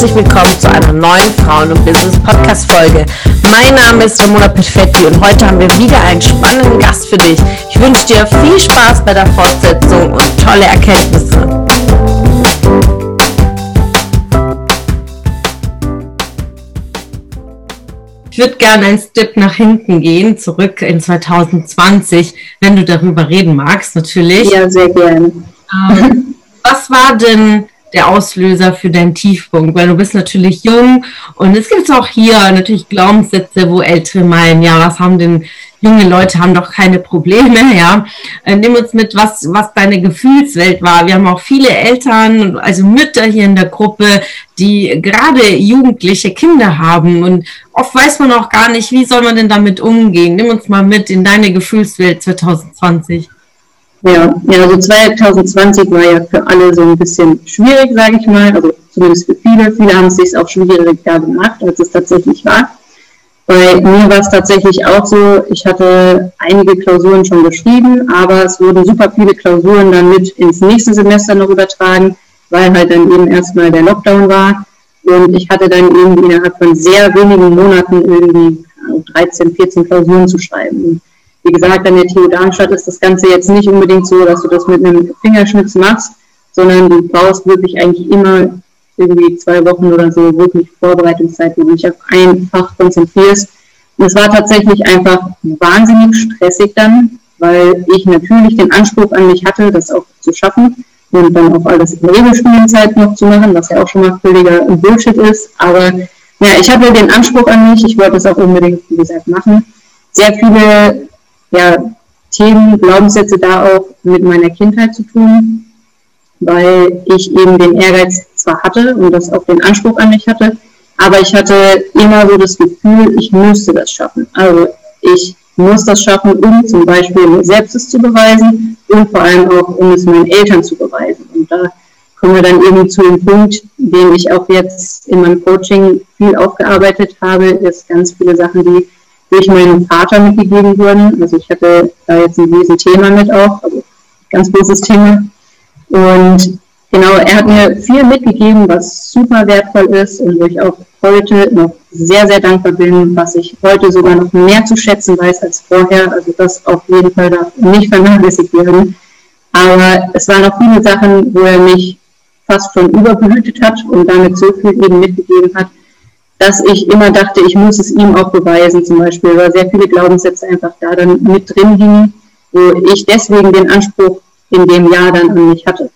herzlich willkommen zu einer neuen Frauen- und Business-Podcast-Folge. Mein Name ist Ramona Perfetti und heute haben wir wieder einen spannenden Gast für dich. Ich wünsche dir viel Spaß bei der Fortsetzung und tolle Erkenntnisse. Ich würde gerne einen Step nach hinten gehen, zurück in 2020, wenn du darüber reden magst, natürlich. Ja, sehr gerne. Ähm, was war denn der Auslöser für deinen Tiefpunkt? Weil du bist natürlich jung und es gibt auch hier natürlich Glaubenssätze, wo Ältere meinen, ja, was haben denn junge Leute haben doch keine Probleme, ja. Äh, nimm uns mit, was, was deine Gefühlswelt war. Wir haben auch viele Eltern, also Mütter hier in der Gruppe, die gerade jugendliche Kinder haben und oft weiß man auch gar nicht, wie soll man denn damit umgehen. Nimm uns mal mit in deine Gefühlswelt 2020. Ja, ja, also 2020 war ja für alle so ein bisschen schwierig, sage ich mal. Also zumindest für viele. Viele haben es sich auch schwieriger gemacht, als es tatsächlich war. Bei mir war es tatsächlich auch so, ich hatte einige Klausuren schon geschrieben, aber es wurden super viele Klausuren dann mit ins nächste Semester noch übertragen, weil halt dann eben erstmal der Lockdown war. Und ich hatte dann eben innerhalb von sehr wenigen Monaten irgendwie 13, 14 Klausuren zu schreiben. Wie gesagt, an der TU Darmstadt ist das Ganze jetzt nicht unbedingt so, dass du das mit einem Fingerschnips machst, sondern du brauchst wirklich eigentlich immer irgendwie zwei Wochen oder so wirklich Vorbereitungszeit, wo du dich auf ein Fach konzentrierst. Und es war tatsächlich einfach wahnsinnig stressig dann, weil ich natürlich den Anspruch an mich hatte, das auch zu schaffen und dann auch alles in Regelstudienzeit noch zu machen, was ja auch schon mal völliger Bullshit ist. Aber ja, ich hatte den Anspruch an mich, ich wollte es auch unbedingt, wie gesagt, machen. Sehr viele ja, Themen, Glaubenssätze da auch mit meiner Kindheit zu tun, weil ich eben den Ehrgeiz zwar hatte und das auch den Anspruch an mich hatte, aber ich hatte immer so das Gefühl, ich müsste das schaffen. Also ich muss das schaffen, um zum Beispiel mir selbst es zu beweisen und vor allem auch, um es meinen Eltern zu beweisen. Und da kommen wir dann eben zu dem Punkt, den ich auch jetzt in meinem Coaching viel aufgearbeitet habe, ist ganz viele Sachen, die durch meinen Vater mitgegeben wurden. Also ich hatte da jetzt ein Riesenthema mit auch, also ganz großes Thema. Und genau, er hat mir viel mitgegeben, was super wertvoll ist und wo ich auch heute noch sehr, sehr dankbar bin, was ich heute sogar noch mehr zu schätzen weiß als vorher. Also das auf jeden Fall darf nicht vernachlässigt werden. Aber es waren auch viele Sachen, wo er mich fast schon überbehütet hat und damit so viel eben mitgegeben hat, dass ich immer dachte, ich muss es ihm auch beweisen, zum Beispiel, weil sehr viele Glaubenssätze einfach da dann mit drin hingen, wo ich deswegen den Anspruch in dem Jahr dann an mich hatte.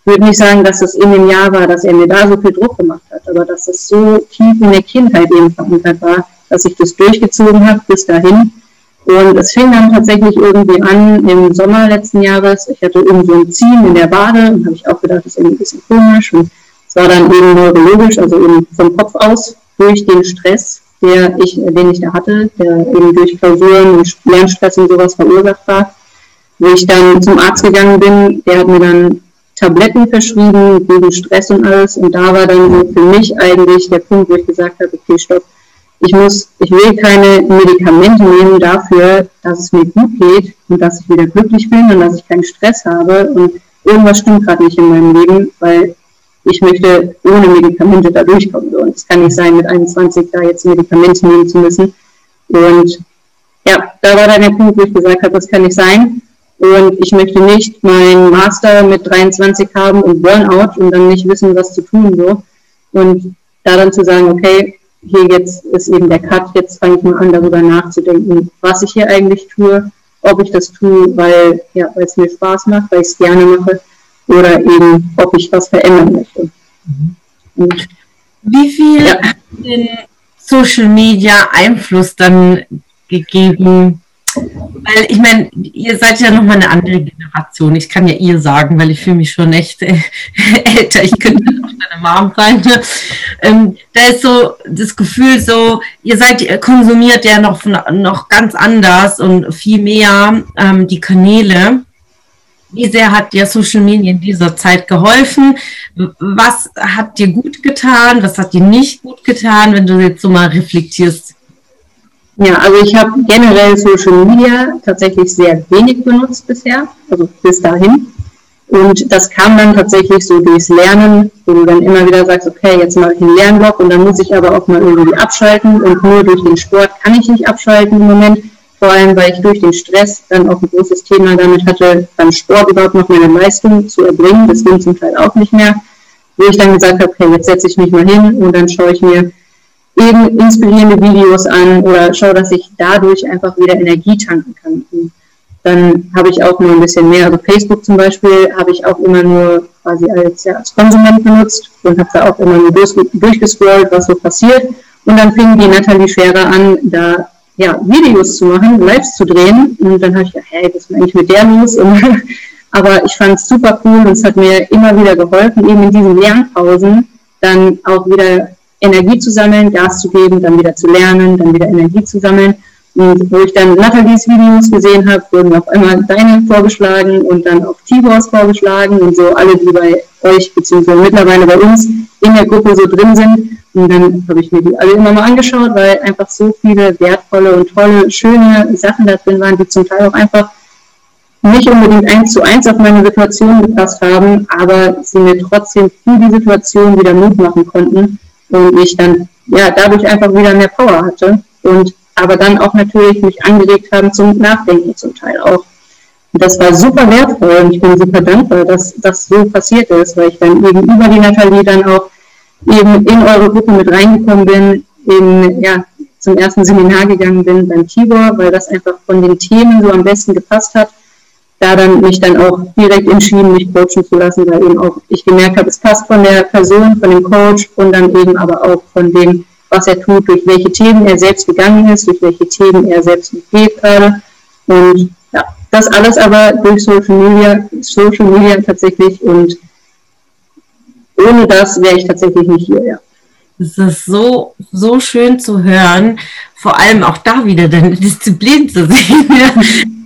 Ich würde nicht sagen, dass es in dem Jahr war, dass er mir da so viel Druck gemacht hat, aber dass es so tief in der Kindheit eben verankert war, dass ich das durchgezogen habe bis dahin. Und es fing dann tatsächlich irgendwie an im Sommer letzten Jahres. Ich hatte irgendwie ein Ziehen in der Bade und habe ich auch gedacht, das ist irgendwie ein bisschen komisch. Und es war dann eben neurologisch, also eben vom Kopf aus durch den Stress, der ich, den ich da hatte, der eben durch Klausuren und Lernstress und sowas verursacht war, wo ich dann zum Arzt gegangen bin, der hat mir dann Tabletten verschrieben gegen Stress und alles. Und da war dann so für mich eigentlich der Punkt, wo ich gesagt habe, okay, stopp, ich muss, ich will keine Medikamente nehmen dafür, dass es mir gut geht und dass ich wieder glücklich bin und dass ich keinen Stress habe. Und irgendwas stimmt gerade nicht in meinem Leben, weil ich möchte ohne Medikamente da durchkommen. Und es kann nicht sein, mit 21 da jetzt Medikamente nehmen zu müssen. Und ja, da war dann der Punkt, wo ich gesagt habe, das kann nicht sein. Und ich möchte nicht meinen Master mit 23 haben und Burnout und dann nicht wissen, was zu tun so. Und da dann zu sagen, okay, hier jetzt ist eben der Cut, jetzt fange ich mal an, darüber nachzudenken, was ich hier eigentlich tue, ob ich das tue, weil ja, weil es mir Spaß macht, weil ich es gerne mache oder eben, ob ich was verändern möchte. Und, Wie viel ja. hat denn Social Media Einfluss dann gegeben? Weil ich meine, ihr seid ja nochmal eine andere Generation. Ich kann ja ihr sagen, weil ich fühle mich schon echt äh, älter. Ich könnte auch deine Mom sein. Ne? Ähm, da ist so das Gefühl so, ihr seid, ihr konsumiert ja noch, noch ganz anders und viel mehr ähm, die Kanäle. Wie sehr hat dir Social Media in dieser Zeit geholfen? Was hat dir gut getan? Was hat dir nicht gut getan, wenn du jetzt so mal reflektierst? Ja, also ich habe generell Social Media tatsächlich sehr wenig benutzt bisher, also bis dahin. Und das kam dann tatsächlich so durchs Lernen, wo du dann immer wieder sagst, okay, jetzt mache ich einen Lernblock und dann muss ich aber auch mal irgendwie abschalten und nur durch den Sport kann ich nicht abschalten im Moment. Vor allem, weil ich durch den Stress dann auch ein großes Thema damit hatte, beim Sport überhaupt noch meine Leistung zu erbringen. Das ging zum Teil auch nicht mehr. Wo ich dann gesagt habe, okay, jetzt setze ich mich mal hin und dann schaue ich mir eben inspirierende Videos an oder schaue, dass ich dadurch einfach wieder Energie tanken kann. Und dann habe ich auch nur ein bisschen mehr, also Facebook zum Beispiel, habe ich auch immer nur quasi als, ja, als Konsument benutzt und habe da auch immer nur durch, durchgescrollt, was so passiert. Und dann fing die Nathalie Scherer an, da ja, Videos zu machen, Lives zu drehen. Und dann habe ich gedacht, hey, was ist eigentlich mit der los? Und, aber ich fand es super cool und es hat mir immer wieder geholfen, eben in diesen Lernpausen dann auch wieder Energie zu sammeln, Gas zu geben, dann wieder zu lernen, dann wieder Energie zu sammeln. Und wo ich dann Nathalies Videos gesehen habe, wurden auf einmal deine vorgeschlagen und dann auch Tibors vorgeschlagen und so alle, die bei euch beziehungsweise mittlerweile bei uns in der Gruppe so drin sind. Und dann habe ich mir die alle immer mal angeschaut, weil einfach so viele wertvolle und tolle, schöne Sachen da drin waren, die zum Teil auch einfach nicht unbedingt eins zu eins auf meine Situation gepasst haben, aber sie mir trotzdem für die Situation wieder Mut machen konnten und ich dann ja dadurch einfach wieder mehr Power hatte und aber dann auch natürlich mich angeregt haben zum Nachdenken zum Teil auch. Und das war super wertvoll und ich bin super dankbar, dass das so passiert ist, weil ich dann eben über die Nathalie dann auch eben in eure Gruppe mit reingekommen bin, eben ja, zum ersten Seminar gegangen bin beim Tibor, weil das einfach von den Themen so am besten gepasst hat. Da dann mich dann auch direkt entschieden, mich coachen zu lassen, weil eben auch ich gemerkt habe, es passt von der Person, von dem Coach und dann eben aber auch von dem was er tut, durch welche Themen er selbst gegangen ist, durch welche Themen er selbst geht gerade. Und ja, das alles aber durch Social Media, Social Media tatsächlich und ohne das wäre ich tatsächlich nicht hier, ja. Es ist so, so schön zu hören, vor allem auch da wieder deine Disziplin zu sehen.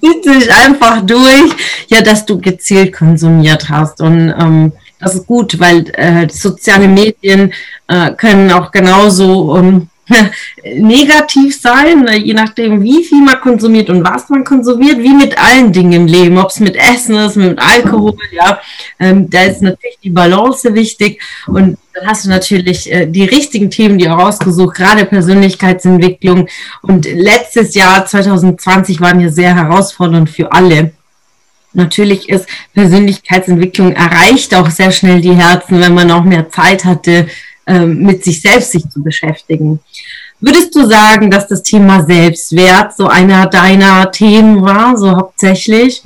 Zieht sich einfach durch, ja, dass du gezielt konsumiert hast. Und ähm, das ist gut, weil äh, soziale Medien äh, können auch genauso ähm, negativ sein, ne, je nachdem, wie viel man konsumiert und was man konsumiert, wie mit allen Dingen im Leben, ob es mit Essen ist, mit Alkohol, ja, ähm, da ist natürlich die Balance wichtig und dann hast du natürlich äh, die richtigen Themen, die auch gerade Persönlichkeitsentwicklung. Und letztes Jahr 2020 waren ja sehr herausfordernd für alle natürlich ist Persönlichkeitsentwicklung erreicht auch sehr schnell die Herzen, wenn man auch mehr Zeit hatte, ähm, mit sich selbst sich zu beschäftigen. Würdest du sagen, dass das Thema Selbstwert so einer deiner Themen war, so hauptsächlich?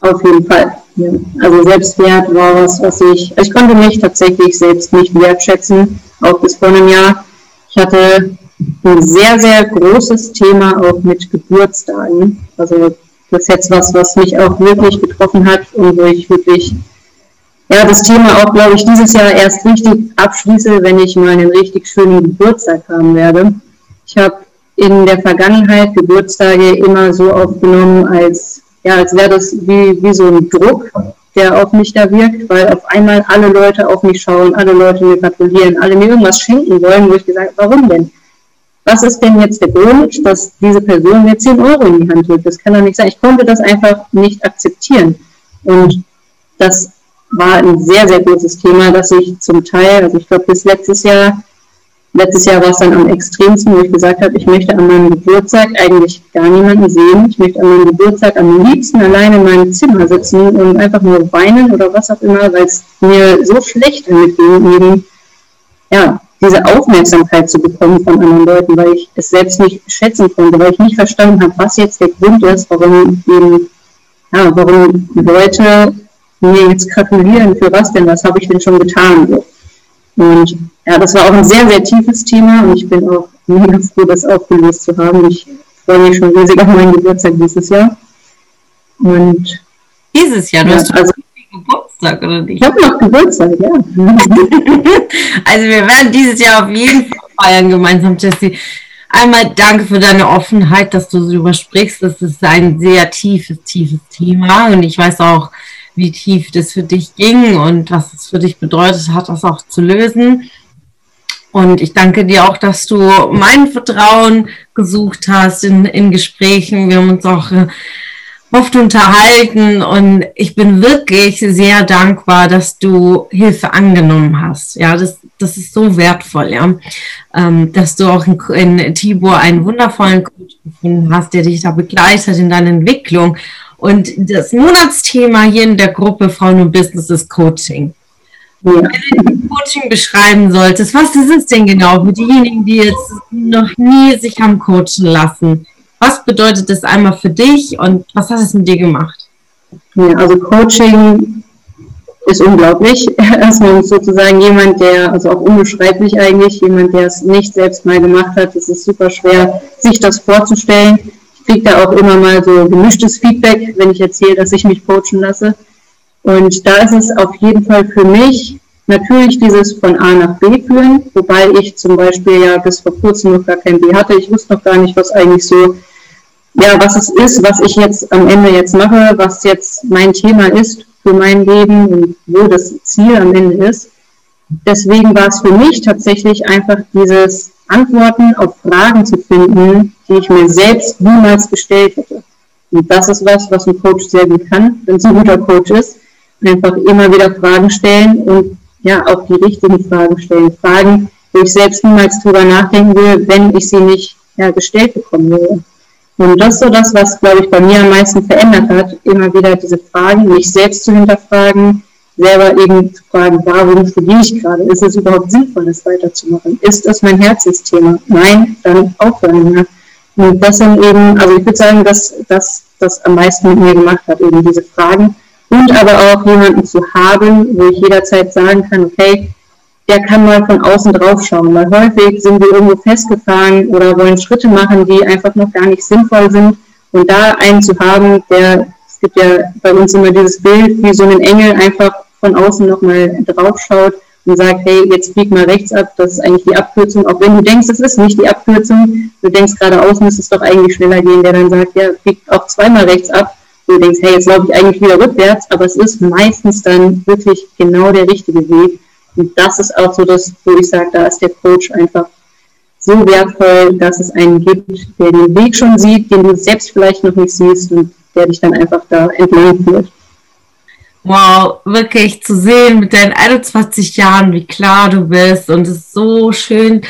Auf jeden Fall. Ja. Also Selbstwert war was, was ich, ich konnte mich tatsächlich selbst nicht wertschätzen, auch bis vor einem Jahr. Ich hatte ein sehr, sehr großes Thema auch mit Geburtstagen. Also das ist jetzt was, was mich auch wirklich betroffen hat und wo ich wirklich ja, das Thema auch, glaube ich, dieses Jahr erst richtig abschließe, wenn ich mal einen richtig schönen Geburtstag haben werde. Ich habe in der Vergangenheit Geburtstage immer so aufgenommen, als, ja, als wäre das wie, wie so ein Druck, der auf mich da wirkt, weil auf einmal alle Leute auf mich schauen, alle Leute mir gratulieren, alle mir irgendwas schenken wollen, wo ich gesagt habe, warum denn? Was ist denn jetzt der Grund, dass diese Person mir 10 Euro in die Hand drückt? Das kann doch nicht sein. Ich konnte das einfach nicht akzeptieren. Und das war ein sehr, sehr großes Thema, dass ich zum Teil, also ich glaube bis letztes Jahr, letztes Jahr war es dann am extremsten, wo ich gesagt habe, ich möchte an meinem Geburtstag eigentlich gar niemanden sehen. Ich möchte an meinem Geburtstag am liebsten alleine in meinem Zimmer sitzen und einfach nur weinen oder was auch immer, weil es mir so schlecht damit ging, eben, ja, diese Aufmerksamkeit zu bekommen von anderen Leuten, weil ich es selbst nicht schätzen konnte, weil ich nicht verstanden habe, was jetzt der Grund ist, warum eben, ja, warum Leute mir jetzt gratulieren, für was denn, was habe ich denn schon getan. Und ja, das war auch ein sehr, sehr tiefes Thema und ich bin auch mega froh, das aufgelöst zu haben. Ich freue mich schon riesig auf meinen Geburtstag dieses Jahr. Und dieses Jahr, du ja, hast also, Geburtstag, oder nicht? Ich habe noch Geburtstag, ja. also wir werden dieses Jahr auf jeden Fall feiern gemeinsam, Jessie. Einmal danke für deine Offenheit, dass du darüber sprichst. Das ist ein sehr tiefes, tiefes Thema und ich weiß auch, wie tief das für dich ging und was es für dich bedeutet hat, das auch zu lösen. Und ich danke dir auch, dass du mein Vertrauen gesucht hast in, in Gesprächen. Wir haben uns auch äh, oft unterhalten und ich bin wirklich sehr dankbar, dass du Hilfe angenommen hast. Ja, das, das ist so wertvoll, ja, ähm, dass du auch in, in Tibor einen wundervollen Coach gefunden hast, der dich da begleitet in deiner Entwicklung. Und das Monatsthema hier in der Gruppe Frauen und Business ist Coaching. Ja. Wenn du Coaching beschreiben solltest, was ist es denn genau für diejenigen, die jetzt noch nie sich haben coachen lassen? Was bedeutet das einmal für dich und was hat es mit dir gemacht? Ja, also Coaching ist unglaublich. Erstmal sozusagen jemand, der, also auch unbeschreiblich eigentlich, jemand, der es nicht selbst mal gemacht hat. Es ist super schwer, sich das vorzustellen. Ich kriege da auch immer mal so gemischtes Feedback, wenn ich erzähle, dass ich mich coachen lasse. Und da ist es auf jeden Fall für mich natürlich dieses von A nach B führen, wobei ich zum Beispiel ja bis vor kurzem noch gar kein B hatte. Ich wusste noch gar nicht, was eigentlich so ja, was es ist, was ich jetzt am Ende jetzt mache, was jetzt mein Thema ist für mein Leben und wo das Ziel am Ende ist. Deswegen war es für mich tatsächlich einfach dieses Antworten auf Fragen zu finden, die ich mir selbst niemals gestellt hätte. Und das ist was, was ein Coach sehr gut kann, wenn es ein guter Coach ist. Einfach immer wieder Fragen stellen und ja, auch die richtigen Fragen stellen. Fragen, wo ich selbst niemals drüber nachdenken will, wenn ich sie nicht ja, gestellt bekommen würde. Und das ist so das, was, glaube ich, bei mir am meisten verändert hat, immer wieder diese Fragen, mich selbst zu hinterfragen, selber eben zu fragen, warum studiere ich gerade? Ist es überhaupt sinnvoll, das weiterzumachen? Ist das mein Herzensthema? Nein, dann aufhören. Ja. Und das sind eben, also ich würde sagen, dass das das am meisten mit mir gemacht hat, eben diese Fragen. Und aber auch jemanden zu haben, wo ich jederzeit sagen kann, okay, der kann mal von außen drauf schauen, weil häufig sind wir irgendwo festgefahren oder wollen Schritte machen, die einfach noch gar nicht sinnvoll sind. Und da einen zu haben, der, es gibt ja bei uns immer dieses Bild, wie so ein Engel einfach von außen nochmal drauf schaut und sagt, hey, jetzt bieg mal rechts ab, das ist eigentlich die Abkürzung, auch wenn du denkst, es ist nicht die Abkürzung, du denkst geradeaus müsste es doch eigentlich schneller gehen, der dann sagt, ja, bieg auch zweimal rechts ab, du denkst, hey, jetzt laufe ich eigentlich wieder rückwärts, aber es ist meistens dann wirklich genau der richtige Weg. Und das ist auch so das, wo ich sage, da ist der Coach einfach so wertvoll, dass es einen gibt, der den Weg schon sieht, den du selbst vielleicht noch nicht siehst und der dich dann einfach da entlang führt. Wow, wirklich zu sehen mit deinen 21 Jahren, wie klar du bist. Und es ist so schön,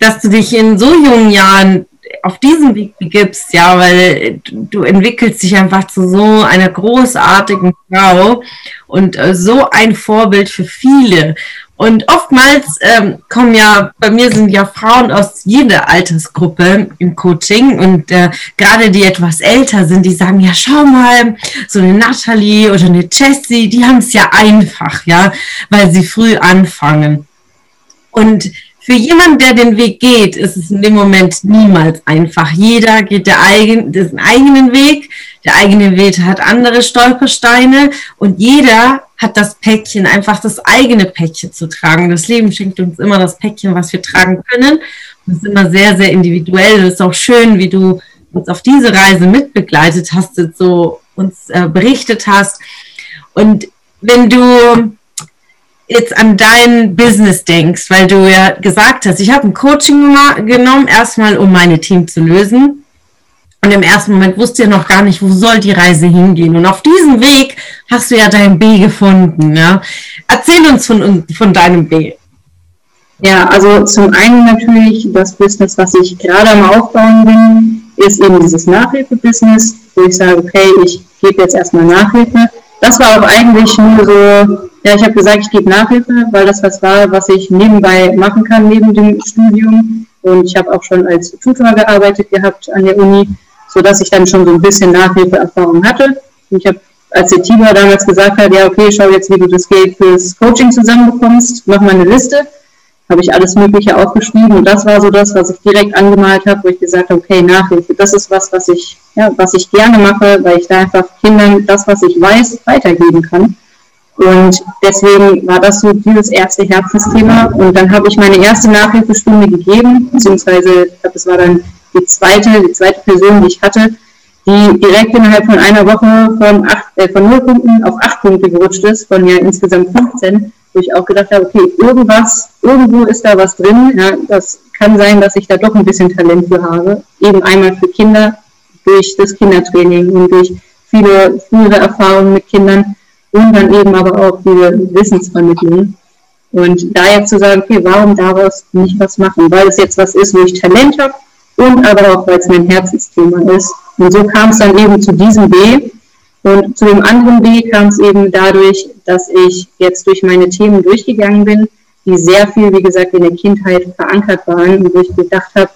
dass du dich in so jungen Jahren auf diesem Weg begibst, ja, weil du entwickelst dich einfach zu so einer großartigen Frau und äh, so ein Vorbild für viele. Und oftmals ähm, kommen ja, bei mir sind ja Frauen aus jeder Altersgruppe im Coaching und äh, gerade die etwas älter sind, die sagen, ja, schau mal, so eine Natalie oder eine Jessie, die haben es ja einfach, ja, weil sie früh anfangen. Und für jemanden, der den Weg geht, ist es in dem Moment niemals einfach. Jeder geht der eigen, den eigenen Weg. Der eigene Weg hat andere Stolpersteine und jeder hat das Päckchen, einfach das eigene Päckchen zu tragen. Das Leben schenkt uns immer das Päckchen, was wir tragen können. Das ist immer sehr, sehr individuell. Das ist auch schön, wie du uns auf diese Reise mitbegleitet hast, so uns äh, berichtet hast. Und wenn du jetzt an dein Business denkst, weil du ja gesagt hast, ich habe ein Coaching genommen, erstmal um meine Team zu lösen. Und im ersten Moment wusste ja noch gar nicht, wo soll die Reise hingehen. Und auf diesem Weg hast du ja dein B gefunden. Ja? Erzähl uns von, von deinem B. Ja, also zum einen natürlich das Business, was ich gerade am Aufbauen bin, ist eben dieses Nachhilfe-Business, wo ich sage, okay, ich gebe jetzt erstmal Nachhilfe. Das war auch eigentlich nur so ja, ich habe gesagt, ich gebe Nachhilfe, weil das was war, was ich nebenbei machen kann, neben dem Studium. Und ich habe auch schon als Tutor gearbeitet gehabt an der Uni, sodass ich dann schon so ein bisschen Nachhilfeerfahrung hatte. Und ich habe, als der Tibor damals gesagt hat, ja, okay, schau jetzt, wie du das Geld fürs Coaching zusammenbekommst, mach mal eine Liste, habe ich alles Mögliche aufgeschrieben. Und das war so das, was ich direkt angemalt habe, wo ich gesagt habe, okay, Nachhilfe, das ist was, was ich, ja, was ich gerne mache, weil ich da einfach Kindern das, was ich weiß, weitergeben kann. Und deswegen war das so dieses erste Herzensthema. Und dann habe ich meine erste Nachhilfestunde gegeben, beziehungsweise ich glaube, das war dann die zweite, die zweite Person, die ich hatte, die direkt innerhalb von einer Woche von, acht, äh, von 0 Punkten auf 8 Punkte gerutscht ist, von ja insgesamt 15, wo ich auch gedacht habe, okay, irgendwas, irgendwo ist da was drin. Ja, das kann sein, dass ich da doch ein bisschen Talent für habe. Eben einmal für Kinder durch das Kindertraining und durch viele frühere Erfahrungen mit Kindern und dann eben aber auch diese Wissensvermittlung. Und da jetzt zu sagen, okay, warum daraus nicht was machen? Weil es jetzt was ist, wo ich Talent habe und aber auch, weil es mein Herzensthema ist. Und so kam es dann eben zu diesem B. Und zu dem anderen B kam es eben dadurch, dass ich jetzt durch meine Themen durchgegangen bin, die sehr viel, wie gesagt, in der Kindheit verankert waren und wo ich gedacht habe,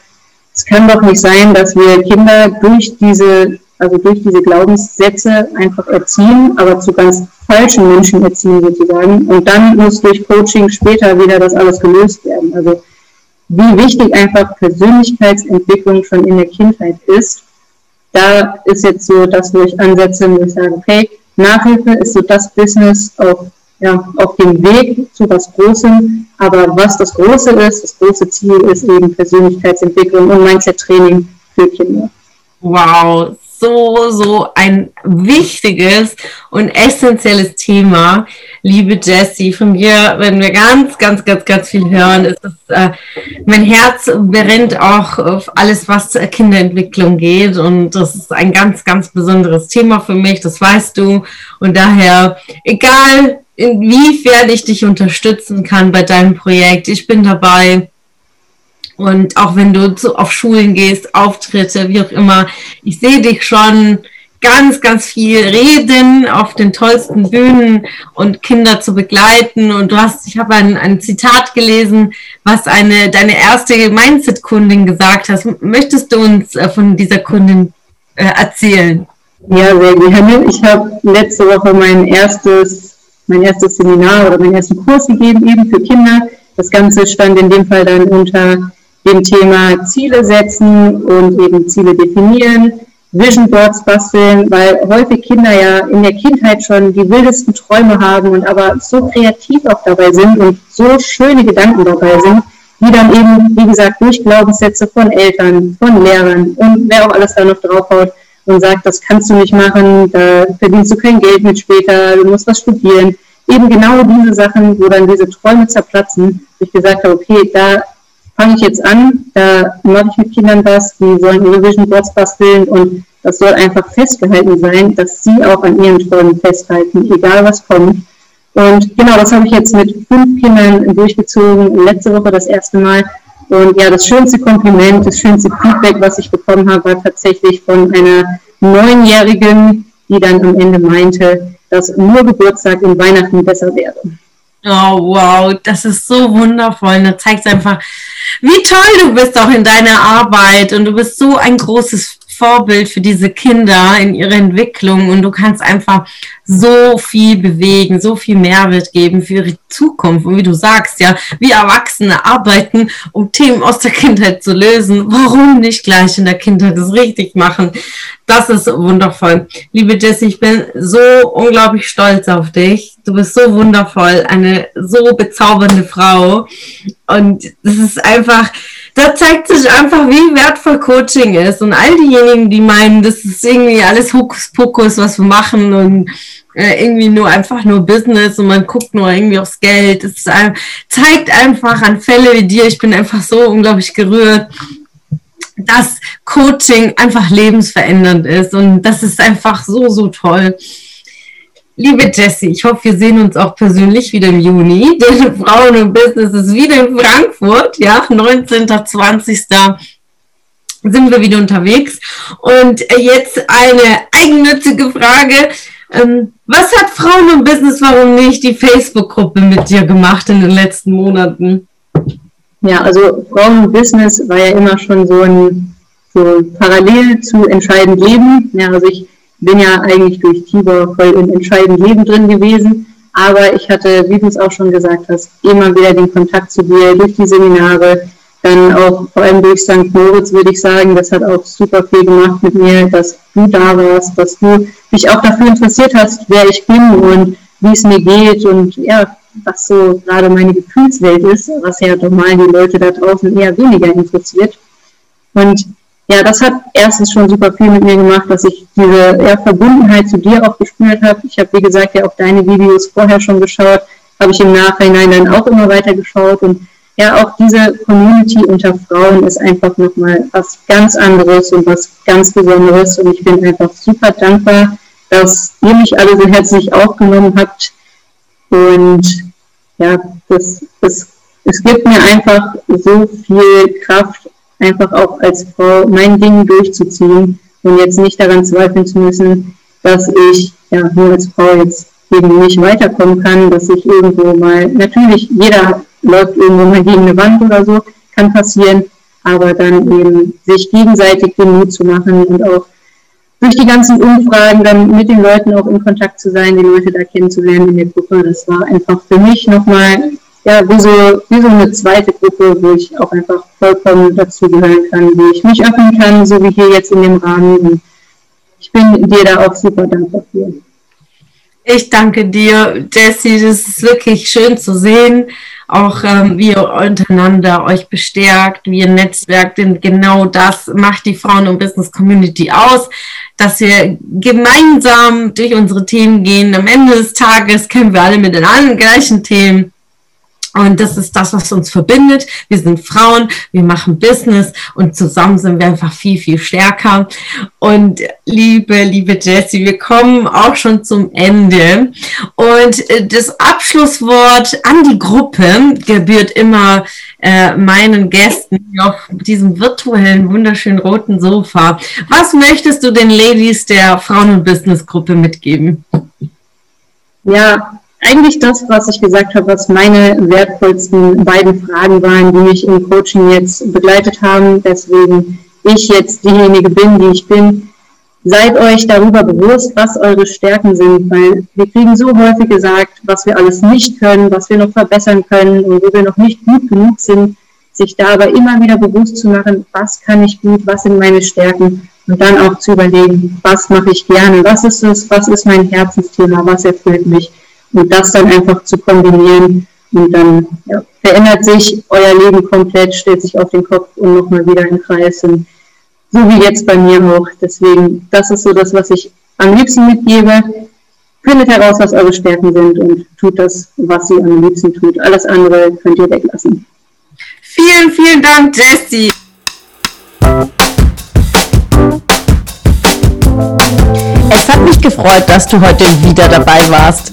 es kann doch nicht sein, dass wir Kinder durch diese, also durch diese Glaubenssätze einfach erziehen, aber zu ganz falschen Menschen erziehen sozusagen. Und dann muss durch Coaching später wieder das alles gelöst werden. Also wie wichtig einfach Persönlichkeitsentwicklung schon in der Kindheit ist. Da ist jetzt so das, wo ich ansetze, wo ich sage, okay, Nachhilfe ist so das Business auf, ja, auf dem Weg zu was Großem. Aber was das Große ist, das große Ziel ist eben Persönlichkeitsentwicklung und Mindset-Training für Kinder. Wow, so, so ein wichtiges und essentielles Thema. Liebe Jessie, von dir werden wir ganz, ganz, ganz, ganz viel hören. Ist, äh, mein Herz brennt auch auf alles, was zur Kinderentwicklung geht. Und das ist ein ganz, ganz besonderes Thema für mich. Das weißt du. Und daher, egal inwiefern ich dich unterstützen kann bei deinem Projekt, ich bin dabei und auch wenn du zu, auf Schulen gehst, Auftritte, wie auch immer, ich sehe dich schon ganz, ganz viel reden auf den tollsten Bühnen und Kinder zu begleiten. Und du hast, ich habe ein, ein Zitat gelesen, was eine deine erste Mindset-Kundin gesagt hat. Möchtest du uns äh, von dieser Kundin äh, erzählen? Ja, sehr gerne. Ich habe letzte Woche mein erstes, mein erstes Seminar oder meinen ersten Kurs gegeben, eben für Kinder. Das Ganze stand in dem Fall dann unter dem Thema Ziele setzen und eben Ziele definieren, Vision Boards basteln, weil häufig Kinder ja in der Kindheit schon die wildesten Träume haben und aber so kreativ auch dabei sind und so schöne Gedanken dabei sind, die dann eben, wie gesagt, durch Glaubenssätze von Eltern, von Lehrern und wer auch alles da noch draufhaut und sagt, das kannst du nicht machen, da verdienst du kein Geld mit später, du musst was studieren. Eben genau diese Sachen, wo dann diese Träume zerplatzen, wo ich gesagt habe, okay, da fange ich jetzt an, da mache ich mit Kindern was, die sollen ihre Vision Boards basteln und das soll einfach festgehalten sein, dass sie auch an ihren Träumen festhalten, egal was kommt. Und genau, das habe ich jetzt mit fünf Kindern durchgezogen, letzte Woche das erste Mal. Und ja, das schönste Kompliment, das schönste Feedback, was ich bekommen habe, war tatsächlich von einer Neunjährigen, die dann am Ende meinte, dass nur Geburtstag und Weihnachten besser wäre. Oh, wow, das ist so wundervoll. Da zeigt einfach, wie toll du bist auch in deiner Arbeit und du bist so ein großes Vorbild für diese Kinder in ihrer Entwicklung und du kannst einfach so viel bewegen, so viel Mehrwert geben für ihre Zukunft. Und wie du sagst, ja, wir Erwachsene arbeiten, um Themen aus der Kindheit zu lösen. Warum nicht gleich in der Kindheit das richtig machen? Das ist wundervoll. Liebe Jessie, ich bin so unglaublich stolz auf dich. Du bist so wundervoll, eine so bezaubernde Frau. Und das ist einfach, da zeigt sich einfach, wie wertvoll Coaching ist. Und all diejenigen, die meinen, das ist irgendwie alles Hokuspokus, was wir machen und äh, irgendwie nur einfach nur Business und man guckt nur irgendwie aufs Geld. Es ein, zeigt einfach an Fälle wie dir, ich bin einfach so unglaublich gerührt, dass Coaching einfach lebensverändernd ist. Und das ist einfach so, so toll. Liebe Jessie, ich hoffe, wir sehen uns auch persönlich wieder im Juni. Denn Frauen und Business ist wieder in Frankfurt, ja, 19. 20. sind wir wieder unterwegs. Und jetzt eine eigennützige Frage. Ähm, was hat Frauen und Business, warum nicht die Facebook-Gruppe mit dir gemacht in den letzten Monaten? Ja, also Frauen und Business war ja immer schon so ein so parallel zu entscheidend Leben. Ja, also ich bin ja eigentlich durch Tibor voll in entscheidend Leben drin gewesen. Aber ich hatte, wie du es auch schon gesagt hast, immer wieder den Kontakt zu dir durch die Seminare, dann auch vor allem durch St. Moritz würde ich sagen, das hat auch super viel gemacht mit mir, dass du da warst, dass du dich auch dafür interessiert hast, wer ich bin und wie es mir geht und ja, was so gerade meine Gefühlswelt ist, was ja normal die Leute da draußen eher weniger interessiert. Und ja, das hat erstens schon super viel mit mir gemacht, dass ich diese ja, Verbundenheit zu dir auch gespürt habe. Ich habe, wie gesagt, ja auch deine Videos vorher schon geschaut, habe ich im Nachhinein dann auch immer weiter geschaut und ja, auch diese Community unter Frauen ist einfach nochmal was ganz anderes und was ganz Besonderes und ich bin einfach super dankbar, dass ihr mich alle so herzlich aufgenommen habt. Und ja, das, das, es gibt mir einfach so viel Kraft, einfach auch als Frau mein Ding durchzuziehen und jetzt nicht daran zweifeln zu müssen, dass ich ja nur als Frau jetzt eben nicht weiterkommen kann, dass ich irgendwo mal, natürlich, jeder läuft irgendwo mal gegen eine Wand oder so, kann passieren, aber dann eben sich gegenseitig den Mut zu machen und auch durch die ganzen Umfragen dann mit den Leuten auch in Kontakt zu sein, die Leute da kennenzulernen in der Gruppe, das war einfach für mich nochmal ja, wie so, wie so eine zweite Gruppe, wo ich auch einfach vollkommen dazugehören kann, wo ich mich öffnen kann, so wie hier jetzt in dem Rahmen. Und ich bin dir da auch super dankbar für. Ich danke dir, Jessie. Das ist wirklich schön zu sehen, auch ähm, wie ihr untereinander euch bestärkt, wie ihr netzwerkt. Denn genau das macht die Frauen- und Business Community aus, dass wir gemeinsam durch unsere Themen gehen. Am Ende des Tages kennen wir alle mit den gleichen Themen und das ist das, was uns verbindet. Wir sind Frauen, wir machen Business und zusammen sind wir einfach viel, viel stärker. Und liebe, liebe Jessie, wir kommen auch schon zum Ende. Und äh, das Abschlusswort an die Gruppe gebührt immer äh, meinen Gästen auf diesem virtuellen, wunderschönen roten Sofa. Was möchtest du den Ladies der Frauen- und Business-Gruppe mitgeben? Ja, eigentlich das, was ich gesagt habe, was meine wertvollsten beiden Fragen waren, die mich im Coaching jetzt begleitet haben, deswegen ich jetzt diejenige bin, die ich bin. Seid euch darüber bewusst, was eure Stärken sind, weil wir kriegen so häufig gesagt, was wir alles nicht können, was wir noch verbessern können und wo wir noch nicht gut genug sind, sich da aber immer wieder bewusst zu machen, was kann ich gut, was sind meine Stärken und dann auch zu überlegen, was mache ich gerne, was ist es, was ist mein Herzensthema, was erfüllt mich und das dann einfach zu kombinieren und dann ja, verändert sich euer Leben komplett, stellt sich auf den Kopf und nochmal wieder im Kreis und so wie jetzt bei mir auch. Deswegen, das ist so das, was ich am liebsten mitgebe. Findet heraus, was eure Stärken sind und tut das, was ihr am liebsten tut. Alles andere könnt ihr weglassen. Vielen, vielen Dank, Jessie. Es hat mich gefreut, dass du heute wieder dabei warst.